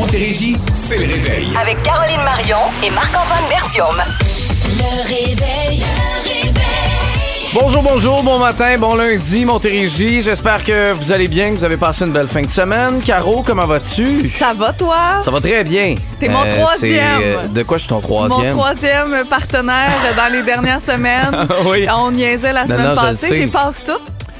Montérégie, c'est le réveil. Avec Caroline Marion et Marc-Antoine Bertium. Le réveil. Le réveil. Bonjour, bonjour, bon matin, bon lundi, Montérégie. J'espère que vous allez bien, que vous avez passé une belle fin de semaine. Caro, comment vas-tu? Ça va, toi? Ça va très bien. T'es mon troisième. c'est, euh, de quoi je suis ton Mon troisième? troisième partenaire dans les dernières semaines. Oui. On niaisait la Non, semaine non, passée. J'y passe tout.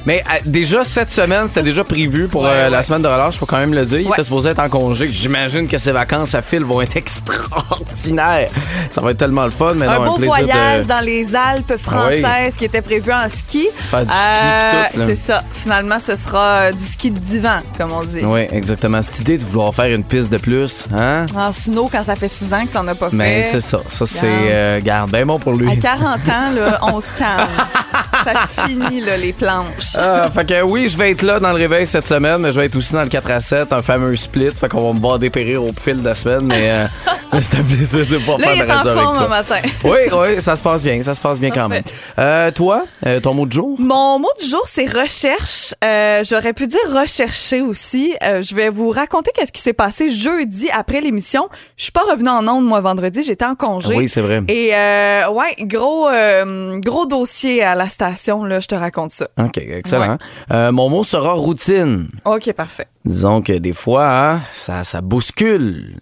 Mais euh, déjà, cette semaine, c'était déjà prévu pour euh, la semaine de relâche, faut quand même le dire. Il était supposé être en congé. J'imagine que ces vacances à fil vont être extraordinaires. Ça va être tellement le fun, mais Un non, beau voyage de... dans les Alpes françaises qui était prévu en ski. Faire du ski là. C'est ça. Finalement, ce sera euh, du ski de divan, comme on dit. Oui, exactement. Cette idée de vouloir faire une piste de plus, hein? En snow, quand ça fait six ans que t'en as pas Mais fait. c'est ça. Ça, c'est. Euh, garde, bien bon pour lui. À 40 ans, là, on se calme. ça finit, là, les planches. Ah, fait que oui, je vais être là dans le réveil cette semaine, mais je vais être aussi dans le 4 à 7, un fameux split. Fait qu'on va me voir dépérir au fil de la semaine, mais euh, c'est un plaisir de pouvoir Là, faire il est la en radio avec forme toi. un matin. Oui, oui, ça se passe bien, ça se passe bien quand même. Euh, toi, euh, ton mot de jour? Mon mot du jour, c'est recherche. Euh, J'aurais pu dire rechercher aussi. Euh, je vais vous raconter qu'est-ce qui s'est passé jeudi après l'émission. Je suis pas revenue en ondes, moi, vendredi. J'étais en congé. Oui, c'est vrai. Et euh, ouais, gros, euh, gros dossier à la station, là, je te raconte ça. OK, excellent. Euh, mon mot sera routine. OK, parfait. Disons que des fois, hein, ça, ça bouscule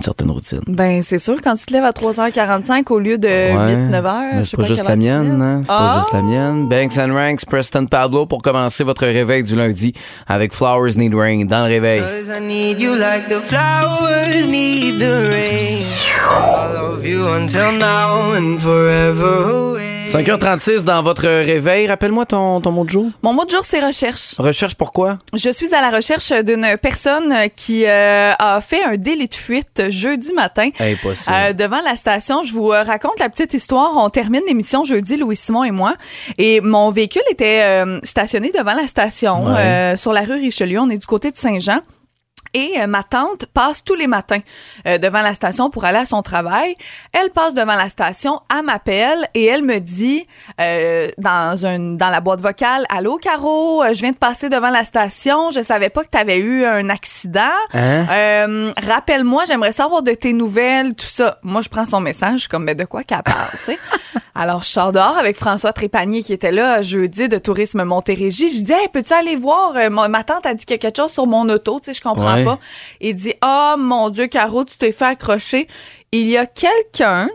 une certaine routine. Ben, c'est sûr, quand tu te lèves à 3h45 au lieu de Ouais. 8-9 heures, Mais je c'est pas pas juste la mienne, hein? C'est pas juste la mienne. Banks and Ranks, Preston Pablo pour commencer votre réveil du lundi avec Flowers Need Rain dans le réveil. Cause I need you like the flowers need the rain. I love you until now and forever away. 5h36 dans votre réveil. Rappelle-moi ton, ton mot de jour. Mon mot de jour, c'est recherche. Recherche pourquoi? Je suis à la recherche d'une personne qui euh, a fait un délit de fuite jeudi matin. Impossible. Euh, devant la station, je vous euh, raconte la petite histoire. On termine l'émission jeudi, Louis Simon et moi. Et mon véhicule était euh, stationné devant la station Ouais. sur la rue Richelieu. On est du côté de Saint-Jean. Et euh, ma tante passe tous les matins euh, devant la station pour aller à son travail. Elle passe devant la station, elle m'appelle et elle me dit euh, dans une dans la boîte vocale "Allô Caro, je viens de passer devant la station, je savais pas que tu avais eu un accident. Hein? Rappelle-moi, j'aimerais savoir de tes nouvelles, tout ça." Moi, je prends son message, je suis comme mais de quoi qu'elle parle, tu sais Alors, je sors dehors avec François Trépanier qui était là jeudi de Tourisme Montérégie. Je dis, hey, peux-tu aller voir? Ma, tante a dit qu'il y a quelque chose sur mon auto, tu sais, je comprends Ouais. Il dit, ah, mon Dieu, Caro, tu t'es fait accrocher. Il y a quelqu'un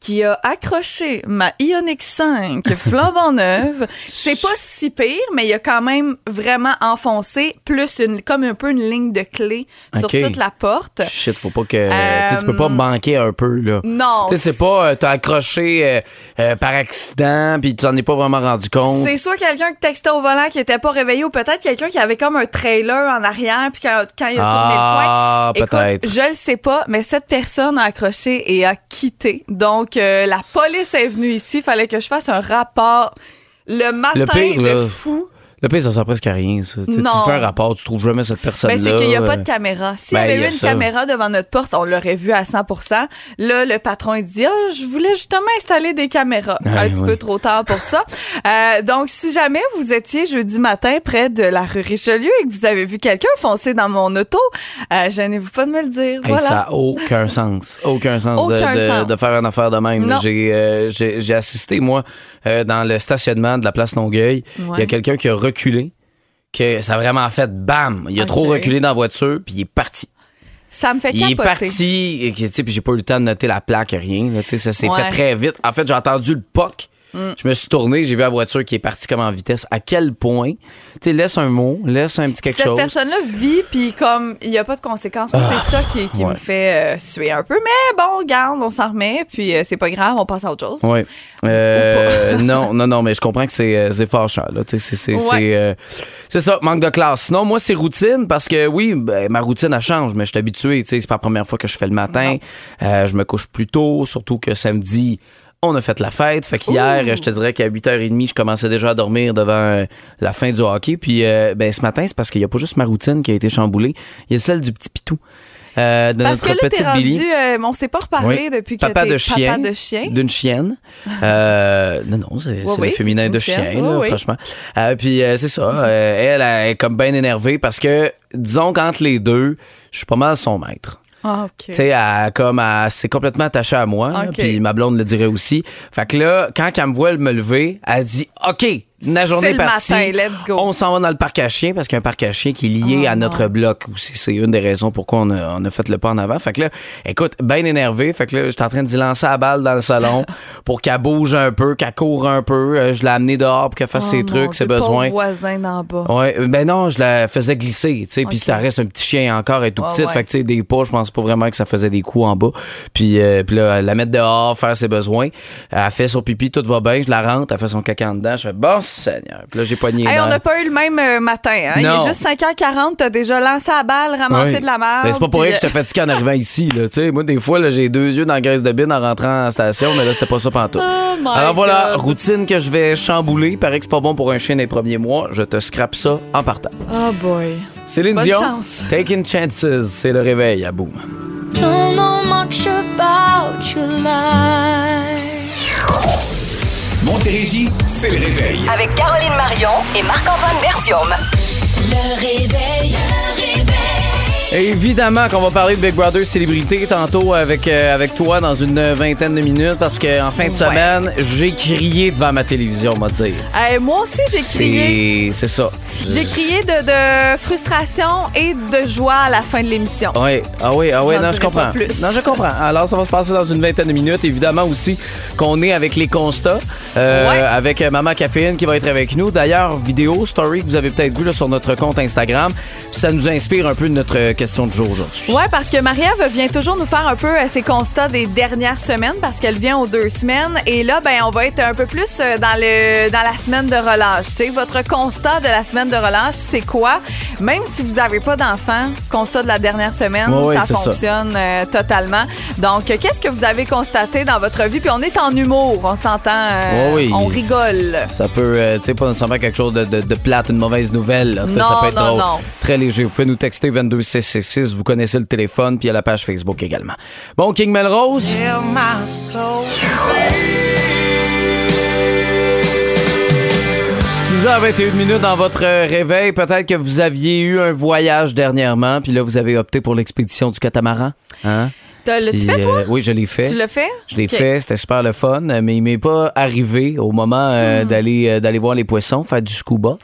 qui a accroché ma Ioniq 5 flambant neuve. C'est pas si pire, mais il a quand même vraiment enfoncé, plus une, comme un peu une ligne de clé sur toute la porte. Shit, faut pas que. tu peux pas Euh, manquer un peu, là. Non, Tu sais, c'est pas. euh, T'as accroché euh, par accident, puis tu t'en es pas vraiment rendu compte. C'est soit quelqu'un qui textait au volant qui était pas réveillé ou peut-être quelqu'un qui avait comme un trailer en arrière puis quand, quand il a tourné Ah, le coin. peut-être. Je le sais pas, mais cette personne a accroché et a quitté. Donc la police est venue ici, fallait que je fasse un rapport le matin pire, de là, fou. Le pire, ça sert presque à rien, ça. Tu fais un rapport, tu trouves jamais cette personne-là. Ben, c'est qu'il n'y a pas euh, de caméra. S'il ben, y avait eu une ça. caméra devant notre porte, on l'aurait vu à 100% Là, le patron, il dit, ah, je voulais justement installer des caméras. Ouais, un petit ouais. peu trop tard pour ça. Euh, donc, si jamais vous étiez jeudi matin près de la rue Richelieu et que vous avez vu quelqu'un foncer dans mon auto, euh, gênez-vous pas de me le dire. Hey, voilà. Ça n'a aucun sens. Aucun sens, de- Aucun de, sens. de faire une affaire de même. J'ai euh, j'ai- assisté, moi, euh, dans le stationnement de la place Longueuil. Il y a quelqu'un qui a reculé, que ça a vraiment fait bam. Il a trop reculé dans la voiture, puis il est parti. Ça me fait Il est capoter. parti, et puis j'ai pas eu le temps de noter la plaque, rien. Là, ça s'est Ouais. fait très vite. En fait, j'ai entendu le POC. Je me suis tourné, j'ai vu la voiture qui est partie comme en vitesse. À quel point, tu laisse un mot, laisse un petit quelque Cette chose. personne-là vit, puis comme il n'y a pas de conséquences. C'est ça qui, qui ouais. me fait euh, suer un peu. Mais bon, regarde, on s'en remet, puis euh, c'est pas grave, on passe à autre chose. Oui. Euh, non, non, non, mais je comprends que c'est euh, c'est fâchant. C'est Ouais. ça, manque de classe. Sinon, moi, c'est routine parce que oui, ben, ma routine, elle change, mais je suis habitué. C'est pas la première fois que je fais le matin. Je me couche plus tôt, surtout que samedi, On a fait la fête. Fait qu'hier, je te dirais qu'à 8h30, je commençais déjà à dormir devant euh, la fin du hockey. Puis euh, ben, ce matin, c'est parce qu'il n'y a pas juste ma routine qui a été chamboulée. Il y a celle du petit pitou. euh, de Parce que notre là, petite rendu, Billy. euh, on s'est pas reparlé Oui. depuis que papa de chien, papa de chien. d'une chienne. Euh, non, non, c'est oui, le féminin de chien, là, franchement. Puis c'est ça, elle, elle est comme bien énervée parce que, disons qu'entre les deux, je suis pas mal son maître. Ah, OK. Tu sais, elle, comme, s'est complètement attachée à moi. Puis ma blonde le dirait aussi. Fait que là, quand elle me voit me lever, elle dit OK, la journée est partie. matin, let's go. On s'en va dans le parc à chiens parce qu'il y a un parc à chiens qui est lié Oh à notre non. bloc aussi. C'est une des raisons pourquoi on a, on a fait le pas en avant. Fait que là, écoute, bien énervé. Fait que là, j'étais en train d'y lancer la balle dans le salon pour qu'elle bouge un peu, qu'elle court un peu. Euh, Je l'ai amenée dehors pour qu'elle fasse Oh, ses trucs, ses besoins. voisin d'en bas. Ouais, ben non, je la faisais glisser, tu sais, puis ça reste un petit chien encore, elle est tout petite, ouais. fait que tu sais des pas, je pense pas vraiment que ça faisait des coups en bas. Puis euh, puis là la mettre dehors, faire ses besoins, elle fait son pipi, tout va bien, je la rentre, elle fait son caca en dedans, je fais bon Seigneur. Puis là j'ai poigné les Hey, on n'a pas eu le même euh, matin. Hein? Il est juste 5h40, t'as déjà lancé la balle, ramassé de la merde. Ben, c'est pas pour rien que j'étais fatigué en arrivant ici, là. Moi, des fois, là, j'ai deux yeux dans la graisse de bine en rentrant en station, mais là, c'était pas ça pantoute. Oh Alors voilà, God. routine que je vais chambouler. Il paraît que c'est pas bon pour un chien des premiers mois. Je te scrape ça en partant. Oh boy. Céline Bonne Dion, chance. Taking Chances, c'est le réveil à boum. Don't know much about your life. Montérégie, c'est le réveil. Avec Caroline Marion et Marc-Antoine Bertium. Le réveil. Le réveil. Évidemment qu'on va parler de Big Brother Célébrité tantôt avec, euh, avec toi dans une vingtaine de minutes parce qu'en fin de Ouais. semaine, j'ai crié devant ma télévision, on va dire. Moi aussi, j'ai crié. C'est c'est ça. J'ai crié de, de frustration et de joie à la fin de l'émission. Oui, ah oui, ah oui, J'en non, je dirai pas comprends. plus. Non, je comprends. Alors, ça va se passer dans une vingtaine de minutes. Évidemment aussi qu'on est avec les constats, euh, Ouais. avec euh, Maman Caféine qui va être avec nous. D'ailleurs, vidéo, story que vous avez peut-être vu là, sur notre compte Instagram. Puis ça nous inspire un peu de notre euh, question du jour aujourd'hui. Ouais, parce que Marie-Ève vient toujours nous faire un peu euh, ses constats des dernières semaines parce qu'elle vient aux deux semaines. Et là, ben, on va être un peu plus euh, dans, le, dans la semaine de relâche. Tu sais, votre constat de la semaine de relâche, c'est quoi? Même si vous n'avez pas d'enfant, constat de la dernière semaine, ça fonctionne euh, totalement. Donc, qu'est-ce que vous avez constaté dans votre vie? Puis on est en humour, on s'entend, euh, oui. on rigole. Ça peut, euh, tu sais, pas nécessairement quelque chose de, de, de plate, une mauvaise nouvelle. là. Non, ça peut être non, drôle. non. Très léger. Vous pouvez nous texter 22666. Vous connaissez le téléphone, puis il y a la page Facebook également. Bon, King Melrose. Soul. 6h21 minutes dans votre euh, réveil. Peut-être que vous aviez eu un voyage dernièrement, puis là, vous avez opté pour l'expédition du catamaran. Hein? L'as-tu Puis, fait, toi? euh, oui, je l'ai fait. Tu l'as fait? Je l'ai fait, c'était super le fun, mais il m'est pas arrivé au moment euh, Hmm. d'aller euh, d'aller voir les poissons, faire du scuba,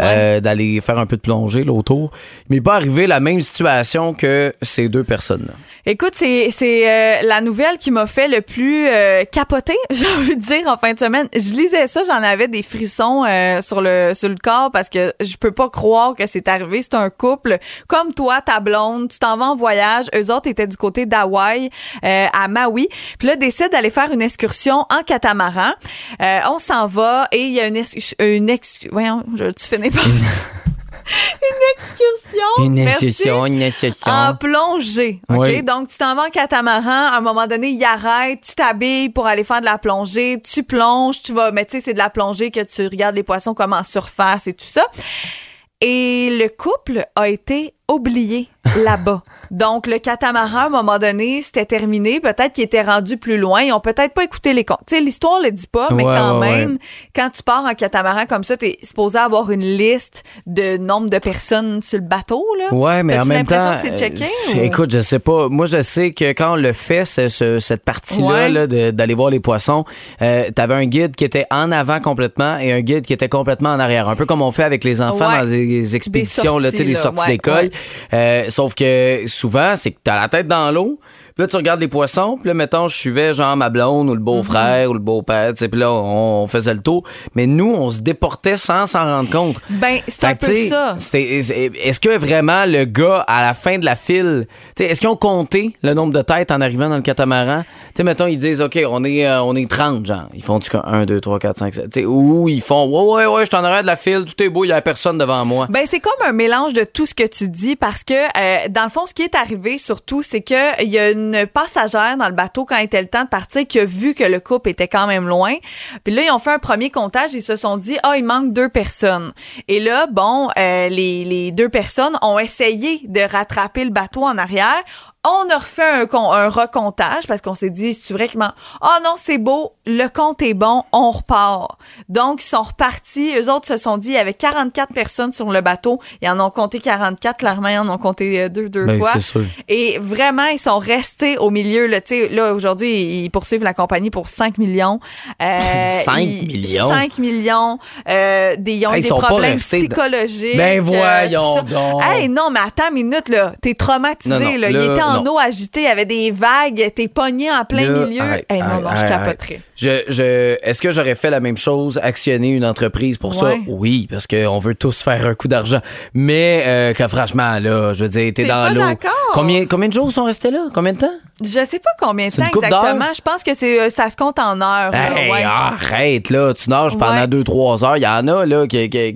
euh, d'aller faire un peu de plongée là, autour. Il m'est pas arrivé la même situation que ces deux personnes-là. Écoute, c'est c'est, euh, la nouvelle qui m'a fait le plus capoter, j'ai envie de dire, en fin de semaine. Je lisais ça, j'en avais des frissons sur, le, sur le corps parce que je peux pas croire que c'est arrivé. C'est un couple comme toi, ta blonde, tu t'en vas en voyage. Eux autres étaient du côté d'Hawaï, euh, à Maui. Puis là, décident d'aller faire une excursion en catamaran. Euh, on s'en va et il y a une, ex- une ex- voyons, je, tu finis par une excursion. Merci une excursion. en plongée. OK? Oui. Donc, tu t'en vas en catamaran. À un moment donné, il arrête, tu t'habilles pour aller faire de la plongée, tu plonges, tu vas, mais tu sais, c'est de la plongée que tu regardes les poissons comme en surface et tout ça. Et le couple a été oublié là-bas. Donc, le catamaran, à un moment donné, c'était terminé. Peut-être qu'il était rendu plus loin. Ils ont peut-être pas écouté les comptes. Tu sais, l'histoire le dit pas, mais Ouais, quand ouais, même, quand tu pars en catamaran comme ça, t'es supposé avoir une liste de nombre de personnes sur le bateau, là. Ouais, mais en même temps. que checké? euh, ou- Écoute, je sais pas. Moi, je sais que quand on le fait, ce- ce- cette partie-là, là, d'aller voir les poissons, euh, t'avais un guide qui était en avant complètement et un guide qui était complètement en arrière. Un peu comme on fait avec les enfants dans des expéditions, là, tu sais, sorties, des là. sorties Ouais, d'école. Euh, sauf que souvent, c'est que t'as la tête dans l'eau. Puis là, tu regardes les poissons. Puis là, mettons, je suivais genre ma blonde ou le beau-frère ou le beau-père. tu sais, Puis là, on, on faisait le tour. Mais nous, on se déportait sans s'en rendre compte. Ben, c'est un peu ça. Est-ce que vraiment le gars, à la fin de la file, tu sais, est-ce qu'ils ont compté le nombre de têtes en arrivant dans le catamaran? Tu sais, mettons, ils disent, OK, on est, euh, on est 30, genre. Ils font du 1, 2, 3, 4, 5, 7. Tu sais, ou ils font, ouais, ouais, ouais, je suis en arrière de la file, tout est beau, il y a personne devant moi. Ben, c'est comme un mélange de tout ce que tu dis. parce que, euh, dans le fond, ce qui est arrivé surtout, c'est que il y a une passagère dans le bateau quand il était le temps de partir qui a vu que le couple était quand même loin. Puis là, ils ont fait un premier comptage. Ils se sont dit, ah, il manque deux personnes. Et là, bon, euh, les deux personnes ont essayé de rattraper le bateau en arrière on a refait un, un recomptage parce qu'on s'est dit, c'est vrai que oh non, c'est beau, le compte est bon, on repart. Donc, ils sont repartis. Eux autres se sont dit, il y avait 44 personnes sur le bateau. Ils en ont compté 44. Clairement, ils en ont compté euh, deux, deux Ben, fois. sûr. Et vraiment, ils sont restés au milieu. Là, là aujourd'hui, ils poursuivent la compagnie pour 5 millions. Euh, 5 ils- millions? 5 millions. Euh, des, ils ont Hey, des problèmes psychologiques. Ben euh, voyons donc. Hey, non, mais attends une minute, là. T'es traumatisé, Non, non, là. Il là, était en non. eau agitée, il y avait des vagues, t'es pogné en plein Là, milieu. arrête, Hey, non, arrête, non, je capoterais. arrête. Je, je, Est-ce que j'aurais fait la même chose, actionner une entreprise pour ça? Ouais. Oui, parce qu'on veut tous faire un coup d'argent. Mais euh, que franchement, là, je veux dire, t'es dans l'eau. d'accord? Combien, combien de jours sont restés là? Combien de temps? Je sais pas combien de temps exactement. Je pense que c'est euh, ça se compte en heures. là, ouais. arrête, là. Tu nages pendant Ouais. 2-3 heures. Il y en a, là, qui, qui,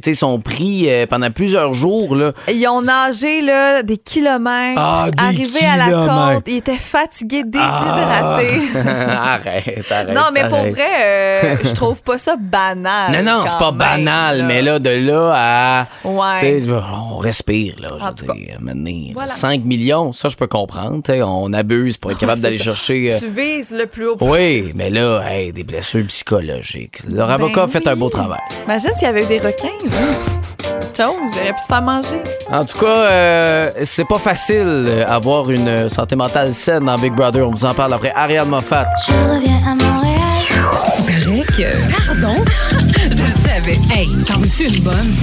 qui, sont pris euh, pendant plusieurs jours, là. Ils ont nagé là, des kilomètres, Ah, arrivés à la côte. Étaient fatigués, déshydratés. Ah. arrête, arrête. non, mais pour vrai, euh, je trouve pas ça banal. Non, non, c'est pas même, banal, là. mais là, de là à. Ouais. On respire, là. Je veux dire, maintenant, Voilà. 5 millions, ça, je peux comprendre. On abuse pour être capable d'aller chercher. euh, Tu vises le plus haut possible. Oui, mais là, hey, des blessures psychologiques. Leur avocat a fait un beau Ben travail. Imagine s'il y avait eu des requins, là. Chose, j'aurais pu se faire manger. En tout cas, euh, c'est pas facile euh, avoir une santé mentale saine dans Big Brother. On vous en parle après Ariane Moffat. Je reviens à Montréal. paraît que. Pardon? Je le savais. Hey, t'en veux-tu une bonne?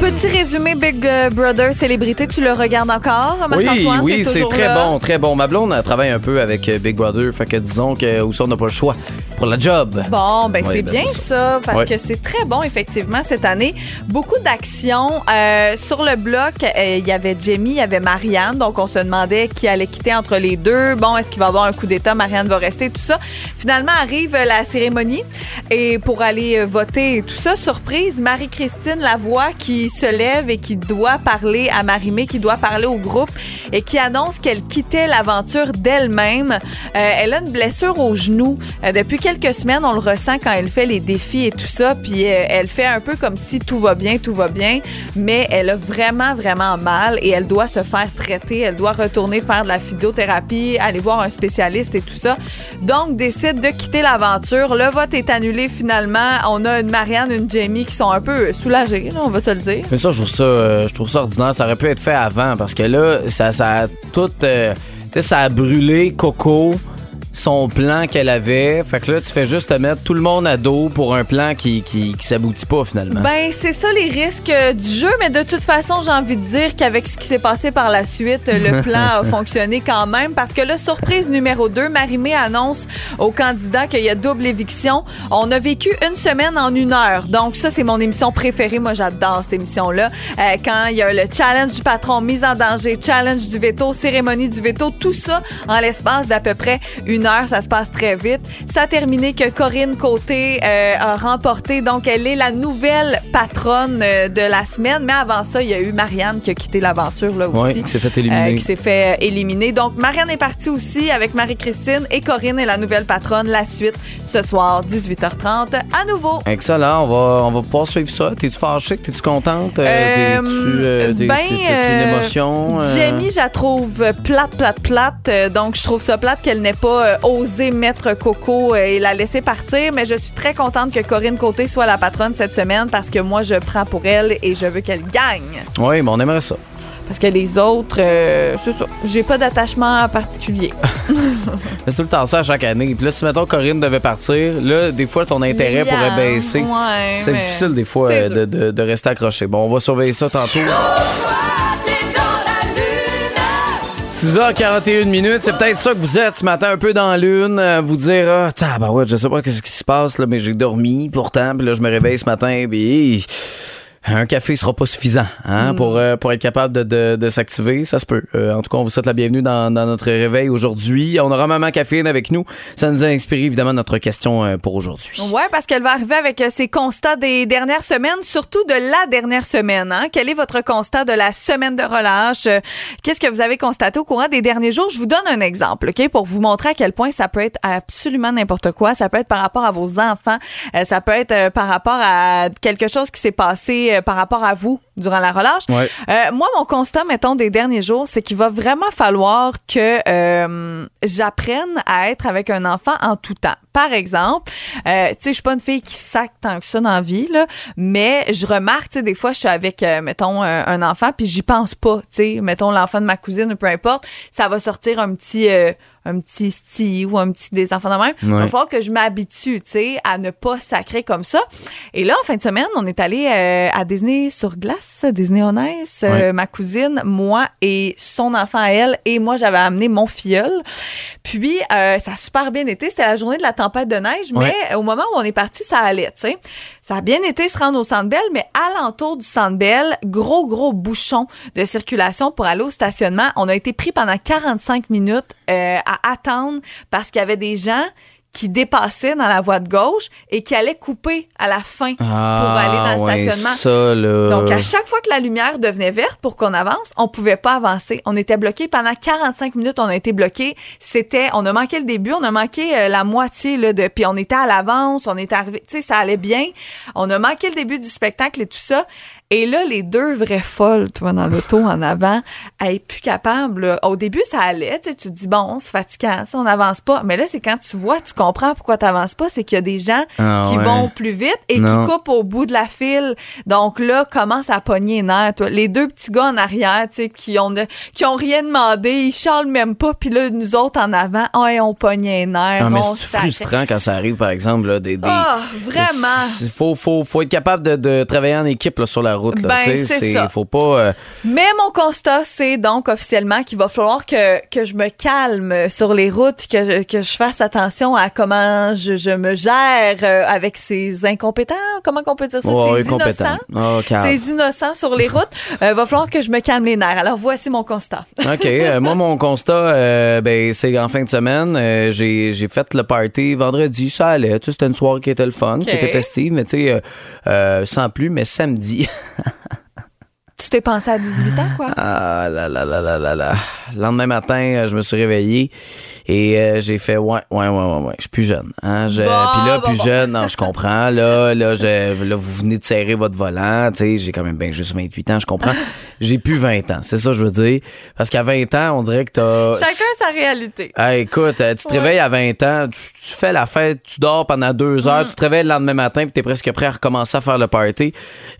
Petit résumé Big euh, Brother célébrité, tu le regardes encore, Oui, Marc-Antoine? oui, T'es c'est très là? bon, très bon. Ma blonde elle travaille un peu avec euh, Big Brother, fait que disons que aussi on n'a pas le choix pour la job. Bon, ben Oui, c'est ben, bien ça, parce que c'est très bon, effectivement, cette année. Beaucoup d'actions. Euh, sur le bloc, euh, il y avait Jamie, il y avait Marianne, donc on se demandait qui allait quitter entre les deux. Bon, est-ce qu'il va y avoir un coup d'État? Marianne va rester, tout ça. Finalement, arrive la cérémonie et pour aller euh, voter et tout ça, surprise, Marie-Christine Lavoie qui se lève et qui doit parler à Marimé, qui doit parler au groupe et qui annonce qu'elle quittait l'aventure d'elle-même. Euh, elle a une blessure au genou. Depuis quelques semaines, on le ressent quand elle fait les défis et tout ça. Puis euh, elle fait un peu comme si tout va bien, tout va bien. Mais elle a vraiment, vraiment mal et elle doit se faire traiter. Elle doit retourner faire de la physiothérapie, aller voir un spécialiste et tout ça. Donc, décide de quitter l'aventure. Le vote est annulé finalement. On a une Marianne, une Jamie qui sont un peu soulagées, on va se le dire. Mais ça, je trouve ça, euh, je trouve ça ordinaire. Ça aurait pu être fait avant parce que là, ça, ça a tout. euh, tu sais, ça a brûlé Coco, son plan qu'elle avait. Fait que là, tu fais juste te mettre tout le monde à dos pour un plan qui, qui, qui s'aboutit pas finalement. Ben, c'est ça les risques euh, du jeu, mais de toute façon, j'ai envie de dire qu'avec ce qui s'est passé par la suite, le plan a fonctionné quand même parce que là, surprise numéro 2, Marimé annonce aux candidats qu'il y a double éviction. On a vécu une semaine en une heure. Donc, ça, c'est mon émission préférée. Moi, j'adore cette émission-là. Euh, quand il y a le challenge du patron, mise en danger, challenge du veto, cérémonie du veto, tout ça en l'espace d'à peu près une heure. Ça se passe très vite. Ça a terminé que Corinne Côté euh, a remporté. Donc, elle est la nouvelle patronne euh, de la semaine. Mais avant ça, il y a eu Marianne qui a quitté l'aventure là aussi. Oui, qui s'est fait éliminer. Euh, qui s'est fait éliminer. Donc, Marianne est partie aussi avec Marie-Christine et Corinne est la nouvelle patronne. La suite ce soir, 18h30, à nouveau. Excellent, on va, on va pouvoir suivre ça. T'es-tu fâchée? T'es-tu contente? T'es-tu, t'es- ben, une émotion? Jamie, je la trouve plate, plate, plate. Donc, je trouve ça plate qu'elle n'ait pas osé mettre Coco euh, et la laisser partir. Mais je suis très contente que Corinne Côté soit la patronne cette semaine parce que moi, je prends pour elle et je veux qu'elle gagne. Oui, mais on aimerait ça. Parce que les autres, euh, c'est ça. J'ai pas d'attachement particulier. Mais c'est tout le temps ça à chaque année. Puis là, si mettons Corinne devait partir, là, des fois, ton intérêt pourrait baisser. ouais, c'est difficile des fois euh, de, de- de rester accroché. Bon, on va surveiller ça tantôt. 6h41 minutes, c'est peut-être ça que vous êtes ce matin, un peu dans l'une, euh, vous dire ah tabarouette, je sais pas qu'est-ce qui se passe là, mais j'ai dormi pourtant, puis là je me réveille ce matin, puis un café sera pas suffisant hein, pour, euh, pour être capable de, de, de s'activer. Ça se peut. Euh, en tout cas, on vous souhaite la bienvenue dans, dans notre réveil aujourd'hui. On aura Maman Caféine avec nous. Ça nous a inspiré évidemment notre question euh, pour aujourd'hui. Ouais, parce qu'elle va arriver avec euh, ses constats des dernières semaines, surtout de la dernière semaine. Hein? Quel est votre constat de la semaine de relâche? Euh, Qu'est-ce que vous avez constaté au courant des derniers jours? Je vous donne un exemple, OK, pour vous montrer à quel point ça peut être absolument n'importe quoi. Ça peut être par rapport à vos enfants. Euh, ça peut être euh, par rapport à quelque chose qui s'est passé euh, par rapport à vous? Durant la relâche. Ouais. Euh, moi, mon constat, mettons, des derniers jours, c'est qu'il va vraiment falloir que euh, j'apprenne à être avec un enfant en tout temps. Par exemple, euh, tu sais, je suis pas une fille qui sac tant que ça dans la vie, là, mais je remarque, tu sais, des fois, je suis avec, mettons, un, un enfant, puis j'y pense pas, tu sais, mettons l'enfant de ma cousine ou peu importe, ça va sortir un petit... un petit sti ou un petit des enfants de même. Il Ouais. va falloir que je m'habitue, tu sais, à ne pas sacrer comme ça. Et là, en fin de semaine, on est allé euh, à Disney sur glace, Disney on Ice, euh, ma cousine, moi et son enfant à elle, et moi, j'avais amené mon filleul. Puis, euh, ça a super bien été. C'était la journée de la tempête de neige, mais au moment où on est parti, ça allait, tu sais. Ça a bien été se rendre au Centre Bell, mais alentour du Centre Bell, gros, gros bouchon de circulation pour aller au stationnement. On a été pris pendant 45 minutes euh, à attendre parce qu'il y avait des gens qui dépassaient dans la voie de gauche et qui allaient couper à la fin pour aller dans le Ah, ouais, stationnement. Ça, là. Donc, à chaque fois que la lumière devenait verte pour qu'on avance, on pouvait pas avancer. On était bloqué pendant 45 minutes. On a été bloqué. C'était, on a manqué le début, on a manqué euh, la moitié là, de, puis on était à l'avance, on était arrivé, tu sais, ça allait bien. On a manqué le début du spectacle et tout ça. Et là, les deux vraies folles, toi, dans l'auto en avant, elle est plus capable. Au début, ça allait. Tu sais, tu te dis, bon, c'est fatigant, on n'avance pas. Mais là, c'est quand tu vois, tu comprends pourquoi tu n'avances pas. C'est qu'il y a des gens Ah qui ouais. vont plus vite et Non. qui coupent au bout de la file. Donc là, commence à pogner les nerfs. Toi. Les deux petits gars en arrière, tu sais, qui ont, qui ont rien demandé, ils charlent même pas. Puis là, nous autres en avant, oh, on pognait les nerfs. Ah, mais c'est frustrant quand ça arrive, par exemple, là, des. des- Ah, vraiment. Il faut, faut, faut être capable de, de travailler en équipe là, sur la route. Là, Ben, c'est ça. Faut pas. euh, Mais mon constat, c'est donc officiellement qu'il va falloir que, que je me calme sur les routes, que, je- que je fasse attention à comment je, je me gère euh, avec ces incompétents, comment qu'on peut dire ça, ces innocents? Ah, calme. Ces innocents sur les routes, euh, va falloir que je me calme les nerfs. Alors voici mon constat. OK. euh, moi, mon constat, ben, c'est en fin de semaine. j'ai, j'ai fait le party vendredi. Ça allait. C'était une soirée qui était le fun, qui était festive, mais tu sais, sans plus. Mais samedi. Tu t'es pensé à 18 ans, quoi? Ah là là là là là là. Le lendemain matin, euh, je me suis réveillé et euh, j'ai fait ouais ouais ouais ouais ouais. Je suis plus jeune. Hein? Je- Bon, Puis là bon, plus bon. jeune, non je comprends. Là là, je- là vous venez de serrer votre volant. Tu sais j'ai quand même bien juste 28 ans. Je comprends. J'ai plus 20 ans. C'est ça que je veux dire. Parce qu'à 20 ans, on dirait que t'as. Chacun sa réalité. Ah, écoute, euh, tu te Ouais. réveilles à 20 ans, tu, tu fais la fête, tu dors pendant deux Mm. heures, tu te réveilles le lendemain matin, puis t'es presque prêt à recommencer à faire le party.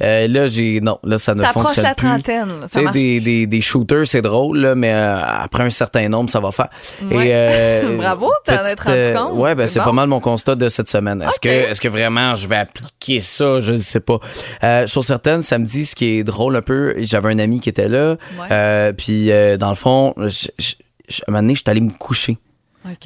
Euh, là, j'ai non, là ça ne fonctionne la plus. trentaine, là, ça Tu sais, des, des, des shooters, c'est drôle, là, mais euh, après un certain nombre, ça va faire. Ouais. Et, euh, Bravo, t'en es rendu euh, compte. Ouais, ben C'est bon. pas mal mon constat de cette semaine. Est-ce que, est-ce que vraiment je vais appliquer ça? Je ne sais pas. Euh, sur certaines, samedi, ce qui est drôle un peu, j'avais un ami qui était là, Ouais. euh, puis dans le fond, je, je, je- à un moment donné, je suis allé me coucher.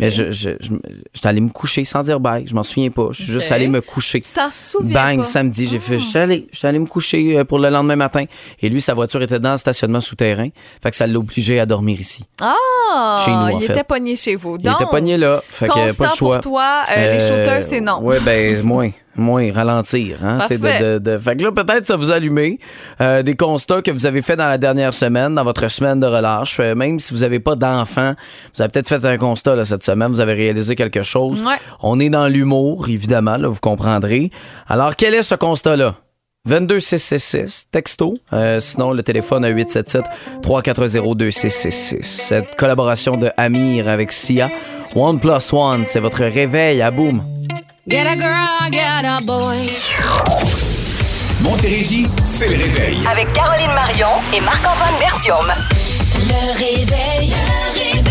Mais je, je, je, j'étais allé me coucher sans dire bye. Je m'en souviens pas. Je suis juste allé me coucher. Tu t'en souviens Bang, pas? Ah. samedi, j'ai fait. J'étais allé, j'étais allé me coucher euh, pour le lendemain matin. Et lui, sa voiture était dans le stationnement souterrain. Fait que ça l'a obligé à dormir ici. Ah, Chez nous, en il fait. était pogné chez vous. Il était pogné là. Fait que constat pas le choix. pour toi, euh, les Euh, shooters, c'est non. Ouais, ben, moins. Moins, ralentir. Hein, de, de, de- Fait que là, peut-être ça vous a allumé euh, des constats que vous avez fait dans la dernière semaine, dans votre semaine de relâche. Euh, même si vous n'avez pas d'enfant, vous avez peut-être fait un constat là, cette semaine, vous avez réalisé quelque chose. Ouais. On est dans l'humour, évidemment, là, vous comprendrez. Alors, quel est ce constat-là? 22666, texto. Euh, sinon, le téléphone à 877-340-2666. Cette collaboration de Amir avec Sia. One plus one, c'est votre réveil à boum. Get a girl, get a boy. Montérégie, c'est le réveil. Avec Caroline Marion et Marc-Antoine Bertium. Le réveil, le réveil.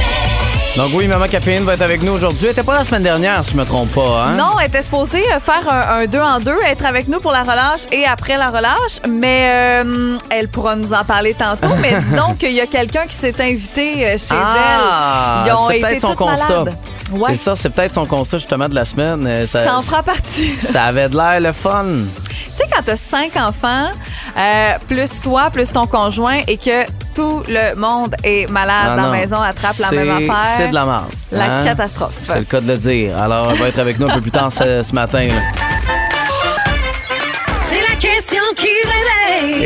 Donc oui, Maman Caféine va être avec nous aujourd'hui. Elle était pas la semaine dernière, si je me trompe pas. Hein? Non, elle était supposée euh, faire un, un deux en deux, être avec nous pour la relâche et après la relâche, mais euh, elle pourra nous en parler tantôt. Mais disons qu'il y a quelqu'un qui s'est invité euh, chez Ah, elle. Ils ont c'est été peut-être son toutes constat. malades. Ouais. C'est ça, c'est peut-être son constat justement de la semaine. Euh, Ça en fera partie. ça avait de l'air le fun. Tu sais, quand t'as cinq enfants, euh, plus toi, plus ton conjoint, et que tout le monde est malade Ah dans non. la maison, attrape la même affaire. C'est de la merde. La hein? catastrophe. C'est le cas de le dire. Alors, elle va être avec nous un peu plus tard ce, ce matin. là.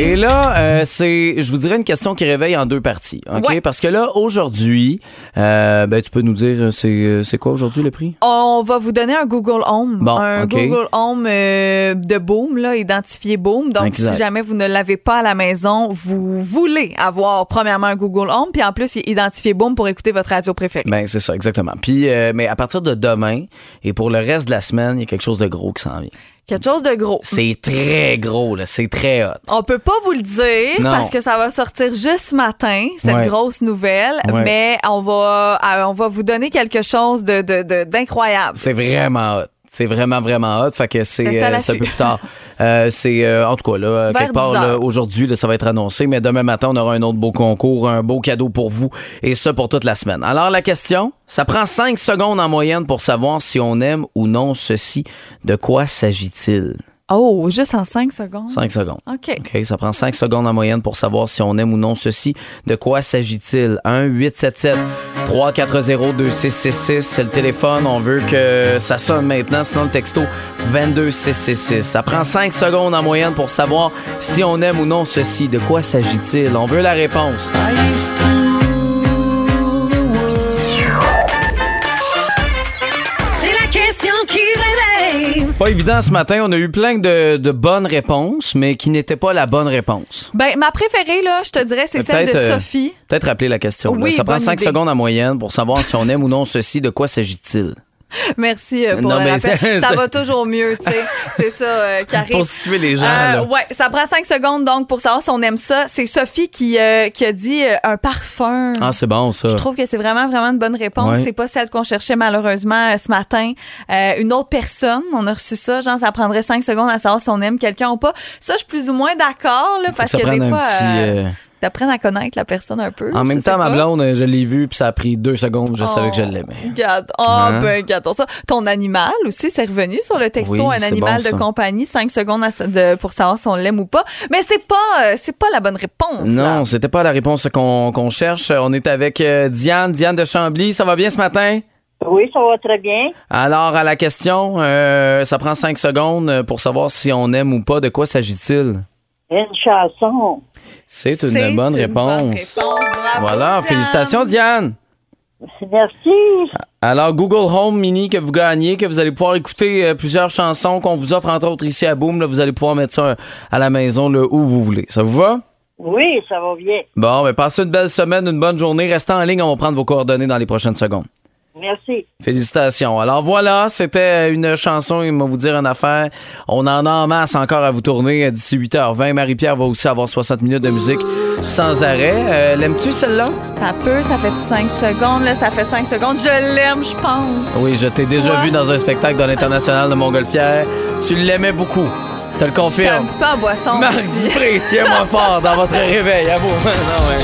Et là, euh, c'est, je vous dirais une question qui réveille en deux parties. OK? Ouais. Parce que là, aujourd'hui, euh, ben, tu peux nous dire, euh, c'est, c'est quoi aujourd'hui le prix? On va vous donner un Google Home. Bon, un. Google Home euh, de Boom, là, identifié Boom. Donc, Exact. si jamais vous ne l'avez pas à la maison, vous voulez avoir premièrement un Google Home, puis en plus, il est identifié Boom pour écouter votre radio préférée. Ben, c'est ça, exactement. Puis, mais à partir de demain et pour le reste de la semaine, il y a quelque chose de gros qui s'en vient. Quelque chose de gros. C'est très gros, là. C'est très hot. On peut pas vous le dire Non. parce que ça va sortir juste ce matin, cette Ouais. grosse nouvelle, Ouais. mais on va, euh, on va vous donner quelque chose de, de- de- d'incroyable. C'est vraiment hot. C'est vraiment, vraiment hot. Fait que c'est euh, c'est un peu plus tard. Euh, c'est, euh, en tout cas, là, Vers quelque part, 10 là, heures. aujourd'hui, ça va être annoncé, mais demain matin, on aura un autre beau concours, un beau cadeau pour vous, et ça pour toute la semaine. Alors, la question, ça prend 5 secondes en moyenne pour savoir si on aime ou non ceci. De quoi s'agit-il? Oh, juste en 5 secondes? 5 secondes. OK. OK, ça prend 5 secondes en moyenne pour savoir si on aime ou non ceci. De quoi s'agit-il? 1 877 340 2666, c'est le téléphone. On veut que ça sonne maintenant, sinon le texto 22666. Ça prend 5 secondes en moyenne pour savoir si on aime ou non ceci. De quoi s'agit-il? On veut la réponse. Pas évident ce matin, on a eu plein de, de bonnes réponses, mais qui n'étaient pas la bonne réponse. Ben, ma préférée, là, je te dirais, c'est celle de euh, Sophie. Peut-être rappeler la question. là. Oui, ça prend bonne 5 idée. secondes en moyenne pour savoir si on aime ou non ceci. De quoi s'agit-il? Merci euh, pour Non, le rappel. Ça va toujours mieux, tu sais. C'est ça euh, qui arrive. Pour situer les gens, Euh, ouais, ça prend cinq secondes donc pour savoir si on aime ça. C'est Sophie qui, euh, qui a dit euh, un parfum. Ah, c'est bon, ça. Je trouve que c'est vraiment, vraiment une bonne réponse. Ouais. C'est pas celle qu'on cherchait malheureusement ce matin. Une autre personne, on a reçu ça, genre ça prendrait cinq secondes à savoir si on aime quelqu'un ou pas. Ça, je suis plus ou moins d'accord, parce que des fois, petit, t'apprennes à connaître la personne un peu. En même temps, ma blonde, je l'ai vue, puis ça a pris deux secondes, je savais que je Oh, l'aimais. Regarde, oh, Hein? ben, regarde ça. Ton animal aussi, c'est revenu sur le texto, Oui, un animal bon, de compagnie, cinq secondes à- de- pour savoir si on l'aime ou pas. Mais c'est pas, euh, c'est pas la bonne réponse. là. Non, c'était pas la réponse qu'on qu'on cherche. On est avec euh, Diane, Diane de Chambly. Ça va bien ce matin? Oui, ça va très bien. Alors, à la question, euh, ça prend cinq secondes pour savoir si on aime ou pas. De quoi s'agit-il? Une chanson. C'est une C'est bonne une réponse. bonne réponse. Bravo, Voilà, Diane. félicitations, Diane. Merci. Alors, Google Home Mini que vous gagnez, que vous allez pouvoir écouter euh, plusieurs chansons qu'on vous offre, entre autres ici à Boom. Là, vous allez pouvoir mettre ça euh, à la maison là, où vous voulez. Ça vous va? Oui, ça va bien. Bon, ben passez une belle semaine, une bonne journée. Restez en ligne, on va prendre vos coordonnées dans les prochaines secondes. Merci. Félicitations. Alors voilà, c'était une chanson, il va vous dire une affaire. On en a en masse encore à vous tourner d'ici 8h20. Marie-Pierre va aussi avoir 60 minutes de musique sans arrêt. Euh, L'aimes-tu celle-là? Ça peut, ça fait 5 secondes, là, ça fait 5 secondes. Je l'aime, je pense. Oui, je t'ai déjà vu dans un spectacle de l'International de Montgolfière. Tu l'aimais beaucoup. Te le J'étais un confirme. petit peu en boisson Marc aussi. Dupré, tiens-moi fort dans votre réveil. À vous. Non, ouais.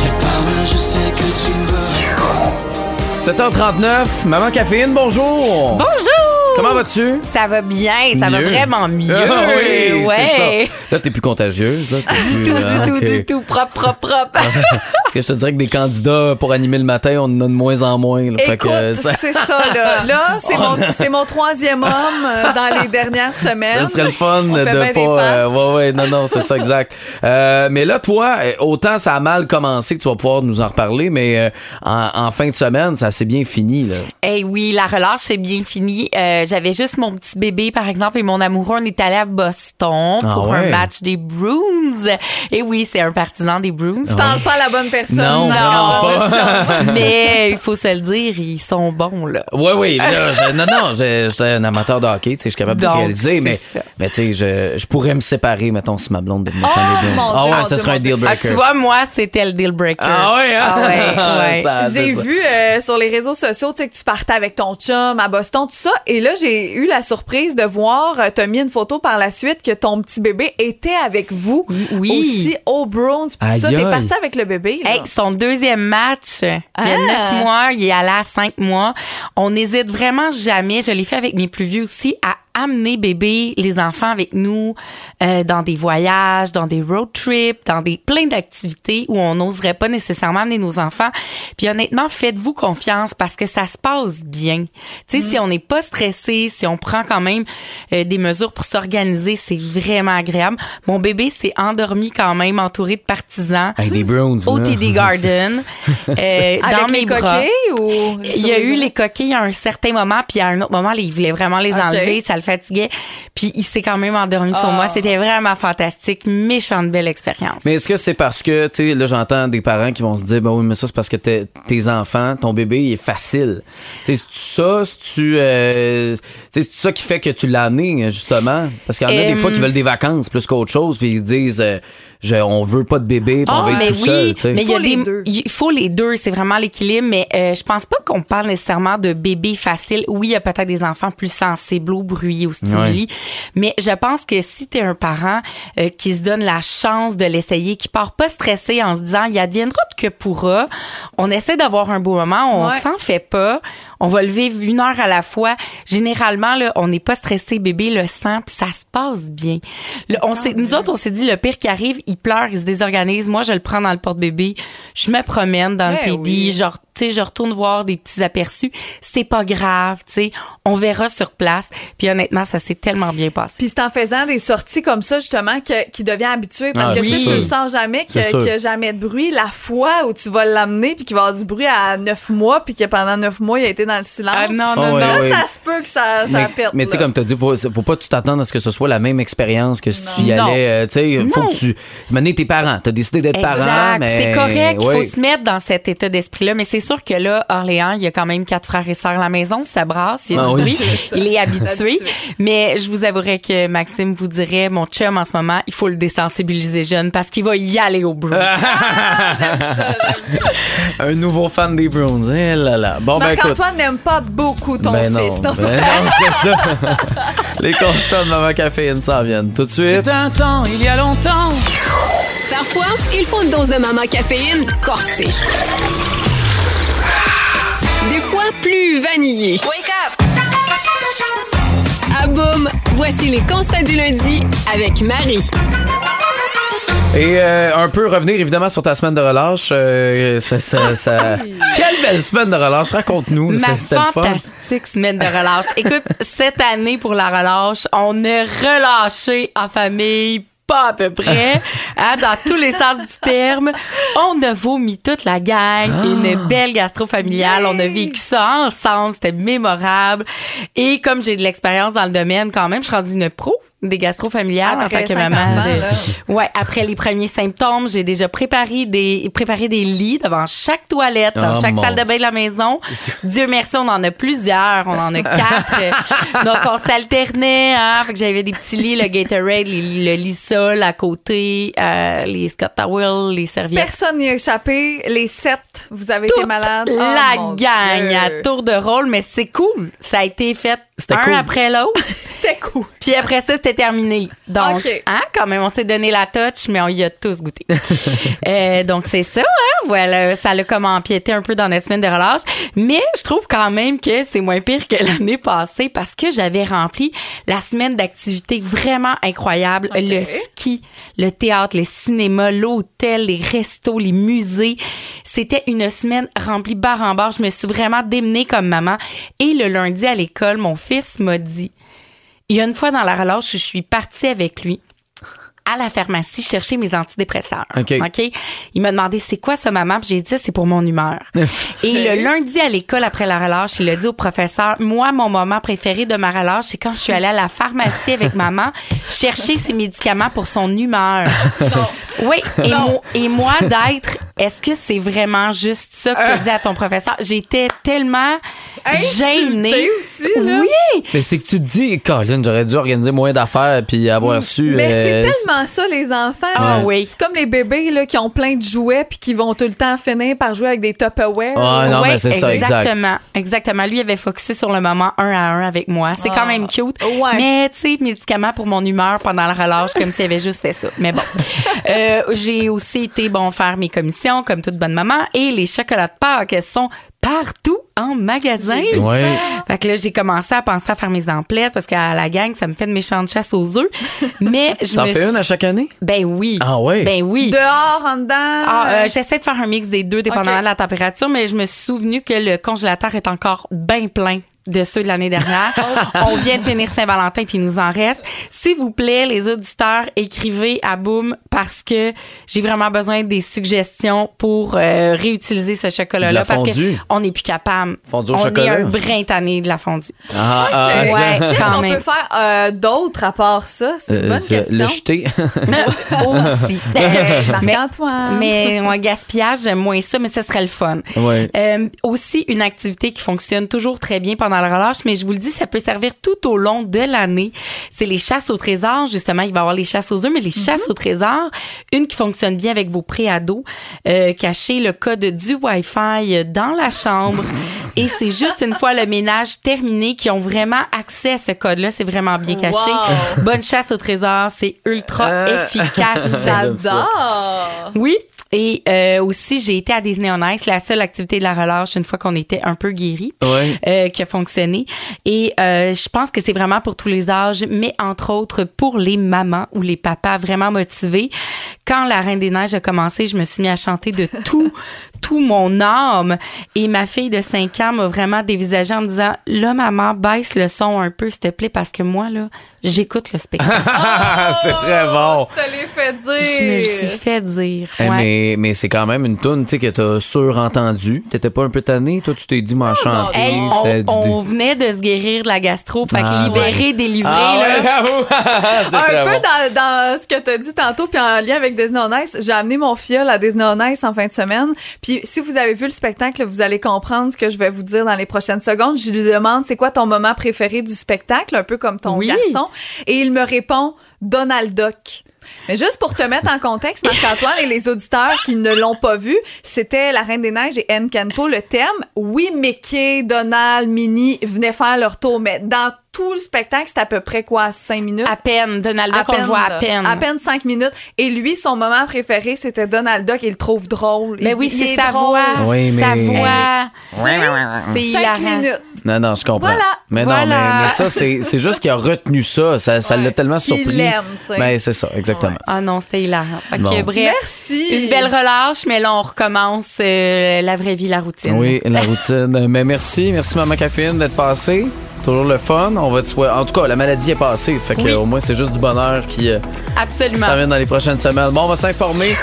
7h39, Maman Caféine, bonjour. Bonjour! Comment vas-tu? Ça va bien, ça va vraiment mieux. Ah oui, ouais. c'est ça. Là, t'es plus contagieuse. Là, T'es Du plus, tout, du tout, du tout. Propre, propre, propre. Parce que je te dirais que des candidats pour animer le matin, on en a de moins en moins. là. Fait que, Écoute, euh, ça, c'est ça, là. Là, c'est mon, c'est mon troisième homme euh, dans les dernières semaines. ça serait le fun On de pas. euh, ouais, ouais, non, non, c'est ça, exact. Euh, mais là, toi, euh, autant ça a mal commencé que tu vas pouvoir nous en reparler, mais euh, en, en fin de semaine, ça s'est bien fini. Là. Eh oui, la relâche, c'est bien fini. Euh, J'avais juste mon petit bébé, par exemple, et mon amoureux, on est allé à Boston Ah pour ouais? un match des Bruins. Et oui, c'est un partisan des Bruins. Tu parles pas à la bonne personne. Non, vraiment Mais il faut se le dire, ils sont bons, là. Oui, oui. là, je- non, non, j'étais un amateur de hockey, tu sais, je suis capable de réaliser, c'est mais, ça. mais tu sais, je, je pourrais me séparer, mettons, si ma blonde devenait fan Oh, des Bruins. mon Ah Dieu, ouais, mon ce Dieu, serait un deal Ah, breaker. tu vois, moi, c'était le deal breaker. Ah ouais, hein? Ah ouais, ouais. C'est J'ai vu euh, sur les réseaux sociaux tu sais, que tu partais avec ton chum à Boston, tout ça. Et là, j'ai eu la surprise de voir, euh, t'as mis une photo par la suite que ton petit bébé était avec vous Oui. aussi au Bruins. Puis tout ça, t'es parti avec le bébé. Là. Hey, son deuxième match, il y a Ah. neuf mois, il est allé à cinq mois. On n'hésite vraiment jamais. Je l'ai fait avec mes plus vieux aussi à amener bébé, les enfants avec nous euh, dans des voyages, dans des road trips, dans des plein d'activités où on n'oserait pas nécessairement amener nos enfants. Puis honnêtement, faites-vous confiance parce que ça se passe bien. Tu sais, si on n'est pas stressé, si on prend quand même euh, des mesures pour s'organiser, c'est vraiment agréable. Mon bébé s'est endormi quand même entouré de partisans Avec des Browns. au. TD Garden, euh, dans Avec mes les bras. coquilles ou. Il y a eu les coquilles à un certain moment, puis à un autre moment, il voulait vraiment les enlever, ça le fatiguait. Puis il s'est quand même endormi sur Ah. moi. C'était vraiment fantastique, méchante belle expérience. Mais est-ce que c'est parce que, tu sais, là, j'entends des parents qui vont se dire, ben oui, mais ça, c'est parce que t'es- tes enfants, ton bébé, il est facile. Tu sais, c'est ça, c'est-tu, euh, c'est ça qui fait que tu l'as amené, justement? Parce qu'il y en a des fois qui veulent des vacances plus qu'autre chose, puis ils disent, euh, je- on veut pas de bébé, puis on Ah, veut être mais tout oui, seul, tu sais. mais il y a Faut les des- deux. il faut les deux, c'est vraiment l'équilibre. Mais euh, je pense pas qu'on parle nécessairement de bébé facile. Oui, il y a peut-être des enfants plus sensibles au bruit, aux stimuli, mais je pense que si tu es un parent euh, qui se donne la chance de l'essayer, qui part pas stressé en se disant il adviendra de que pourra, on essaie d'avoir un beau moment, on Ouais. s'en fait pas, on va le vivre une heure à la fois. Généralement là, on n'est pas stressé, bébé le sent, puis ça se passe bien. Le- on s'est- nous autres, on s'est dit le pire qui arrive, il pleure, il se désorganise. Moi, je le prends dans le porte-bébé, je me promène dans le Ben TD, oui. genre tu sais, je retourne voir des petits aperçus. C'est pas grave, tu sais. On verra sur place. Puis honnêtement, ça s'est tellement bien passé. Puis c'est en faisant des sorties comme ça, justement, que- qu'il devient habitué. Parce Ah, que tu le sens jamais, qu'il n'y a jamais de bruit, la fois où tu vas l'amener, puis qu'il va y avoir du bruit à neuf mois, puis que pendant neuf mois, il a été dans le silence. Ah non, Oh, non, non. Là, ça se peut que ça, ça mais, pète. mais tu sais, comme tu as dit, faut, faut pas que tu t'attendes à ce que ce soit la même expérience que si tu y allais. euh, tu sais, faut que tu. Mener tes parents. Tu as décidé d'être parent, mais. C'est correct. Il ouais. faut se mettre dans cet état d'esprit-là. Mais c'est sûr que là, Orléans, il y a quand même quatre frères et sœurs à la maison. Ça brasse. Il y a Ah du oui. bruit. C'est ça. Il est habitué. Mais je vous avouerais que Maxime vous dirait, mon chum en ce moment, il faut le désensibiliser jeune parce qu'il va y aller au bruit. Un nouveau fan des Browns. Eh là là. Bon, ben écoute. Marc-Antoine n'aime pas beaucoup ton Ben non, fils. Non, ben non, c'est ça. Les constats de Maman Caféine s'en viennent tout de suite. un temps, il y a longtemps. Parfois, il faut une dose de Mama Caféine corsée. Des fois, plus vanillée. Wake up! À boum, voici les constats du lundi avec Marie. Et euh, un peu revenir évidemment sur ta semaine de relâche. euh, ça, ça, ça- Quelle belle semaine de relâche. Raconte-nous. Ma fantastique semaine de relâche. Écoute, cette année pour la relâche, on a relâché en famille. Pas à peu près, hein, dans tous les sens du terme. On a vomi toute la gang, Ah. une belle gastro familiale. On a vécu ça ensemble, c'était mémorable. Et comme j'ai de l'expérience dans le domaine, quand même, je suis rendue une pro des gastro familiales en tant que maman. enfants. Ouais, après les premiers symptômes, j'ai déjà préparé des préparé des lits devant chaque toilette, dans Oh, chaque salle de bain de la maison. Dieu merci, on en a plusieurs, on en a quatre. Donc on s'alternait, hein, fait que j'avais des petits lits, le Gatorade, les- le lit sol à côté, euh, les Scott Towel, les serviettes. Personne n'y a échappé. Les sept, vous avez été malade. Oh, la gang Dieu. à tour de rôle, mais c'est cool. Ça a été fait C'était un cool. après l'autre. C'était cool. Puis après ça, c'était terminé. Donc, hein, quand même, on s'est donné la touch, mais on y a tous goûté. Euh, donc, c'est ça, hein? Voilà, ça l'a comme empiété un peu dans notre semaine de relâche. Mais je trouve quand même que c'est moins pire que l'année passée parce que j'avais rempli la semaine d'activités vraiment incroyables. Le ski, le théâtre, le cinéma, l'hôtel, les restos, les musées. C'était une semaine remplie barre en barre. Je me suis vraiment démenée comme maman. Et le lundi à l'école, mon fils m'a dit, il une fois dans la relâche, je suis partie avec lui à la pharmacie chercher mes antidépresseurs. OK. Il m'a demandé c'est quoi ça maman? Puis j'ai dit c'est pour mon humeur. Et le lundi à l'école après la relâche, il a dit au professeur moi mon moment préféré de ma relâche c'est quand je suis allée à la pharmacie avec maman chercher ses médicaments pour son humeur. Oui, et, mo- et moi d'être est-ce que c'est vraiment juste ça que tu as dit à ton professeur? J'étais tellement gênée. Aussi, là. Oui. Mais c'est que tu te dis, Colin, j'aurais dû organiser moins d'affaires puis avoir su. Mais euh, c'est tellement ça, les enfants. Ah oui. C'est comme les bébés là, qui ont plein de jouets puis qui vont tout le temps finir par jouer avec des Tupperware. Ah, non, Oui, mais c'est ça, exact. exactement. Exactement. Lui avait focusé sur le moment un à un avec moi. C'est quand même cute. ouais. Mais, tu sais, médicaments pour mon humeur pendant la relâche, comme s'il avait juste fait ça. Mais bon. Euh, j'ai aussi été, bon, faire mes commissions, comme toute bonne maman. Et les chocolats de Pâques sont partout en magasin. Ouais. Fait que là, j'ai commencé à penser à faire mes emplettes parce qu'à la gang, ça me fait de méchantes chasses aux œufs. Mais je T'en me fais une à suis- chaque année? Ben oui. Ah ouais? Ben oui. Dehors, en dedans? Ah, euh, J'essaie de faire un mix des deux, dépendamment de la température, mais je me suis souvenu que le congélateur est encore bien plein de ceux de l'année dernière. On vient de finir Saint-Valentin puis il nous en reste. S'il vous plaît, les auditeurs, écrivez à Boom parce que j'ai vraiment besoin des suggestions pour euh, réutiliser ce De chocolat-là la parce fondue? qu'on n'est plus capable. Fondue au On chocolat? est un brin tanné de la fondue. Ah, ah, Ok. ça- Ouais, Qu'est-ce quand qu'on peut faire euh, d'autre à part ça? C'est une Euh, bonne question. Le jeter. Aussi. mais, Marc-Antoine. mais moi, gaspillage, j'aime moins ça, mais ce serait le fun. Ouais. Euh, aussi, une activité qui fonctionne toujours très bien pendant relâche, mais je vous le dis, ça peut servir tout au long de l'année. C'est les chasses au trésor. Justement, il va y avoir les chasses aux œufs, mais les chasses au trésor, une qui fonctionne bien avec vos préados, euh, cacher le code du Wi-Fi dans la chambre. Et c'est juste une fois le ménage terminé qui ont vraiment accès à ce code-là. C'est vraiment bien caché. Wow. Bonne chasse au trésor, c'est ultra Euh, efficace. J'adore. Oui. Et euh, aussi, j'ai été à Disney on Ice, la seule activité de la relâche une fois qu'on était un peu guéri, Ouais. euh, qui a fonctionné. Et euh, je pense que c'est vraiment pour tous les âges, mais entre autres pour les mamans ou les papas vraiment motivés. Quand la Reine des Neiges a commencé, je me suis mis à chanter de tout, tout mon âme. Et ma fille de 5 ans m'a vraiment dévisagé en me disant, là, maman, baisse le son un peu, s'il te plaît, parce que moi, là, j'écoute le spectacle. c'est très bon. Tu te l'es fait dire. je me suis fait dire. Eh, Ouais. mais, mais c'est quand même une toune tu sais, que t'as surentendu. T'étais pas un peu tanné? Toi, tu t'es dit, m'en chanter. Hey, on, du- on venait de se guérir de la gastro, fait que Ah, libérer, délivrer, Ah ouais, là. j'avoue. C'est un peu bon. dans, dans ce que tu as dit tantôt, puis en lien avec Disney on Ice, j'ai amené mon fiole à Disney on Ice en fin de semaine. Puis si vous avez vu le spectacle, vous allez comprendre ce que je vais vous dire dans les prochaines secondes. Je lui demande c'est quoi ton moment préféré du spectacle, un peu comme ton Oui. garçon. Et il me répond Donald Duck. Mais juste pour te mettre en contexte, Marc-Antoine et les auditeurs qui ne l'ont pas vu, c'était La Reine des Neiges et Encanto, le thème. Oui, Mickey, Donald, Minnie venaient faire leur tour, mais dans tout le spectacle, c'est à peu près quoi, cinq minutes? À peine, Donald Duck, on le voit à peine. À peine cinq minutes. Et lui, son moment préféré, c'était Donald Duck. Il le trouve drôle. Mais Il oui, c'est il est sa drôle. voix. Oui, Sa voix. C'est Cinq hilarant. minutes. Non, non, je comprends. Voilà. Mais non, Voilà. mais, mais ça, c'est c'est juste qu'il a retenu ça. Ça ça l'a Ouais. tellement surpris. l'aime, sais. Ben, c'est ça, exactement. Ah non, c'était hilarant. Fait que, Bon. bref, Merci. une belle relâche, mais là, on recommence euh, la vraie vie, la routine. Oui, la routine. Mais merci, merci Maman Caféine d'être passée. Toujours le fun. On va te souhaiter- En tout cas, la maladie est passée. Fait que Oui. au moins c'est juste du bonheur qui euh, Absolument. s'en vient dans les prochaines semaines. Bon, on va s'informer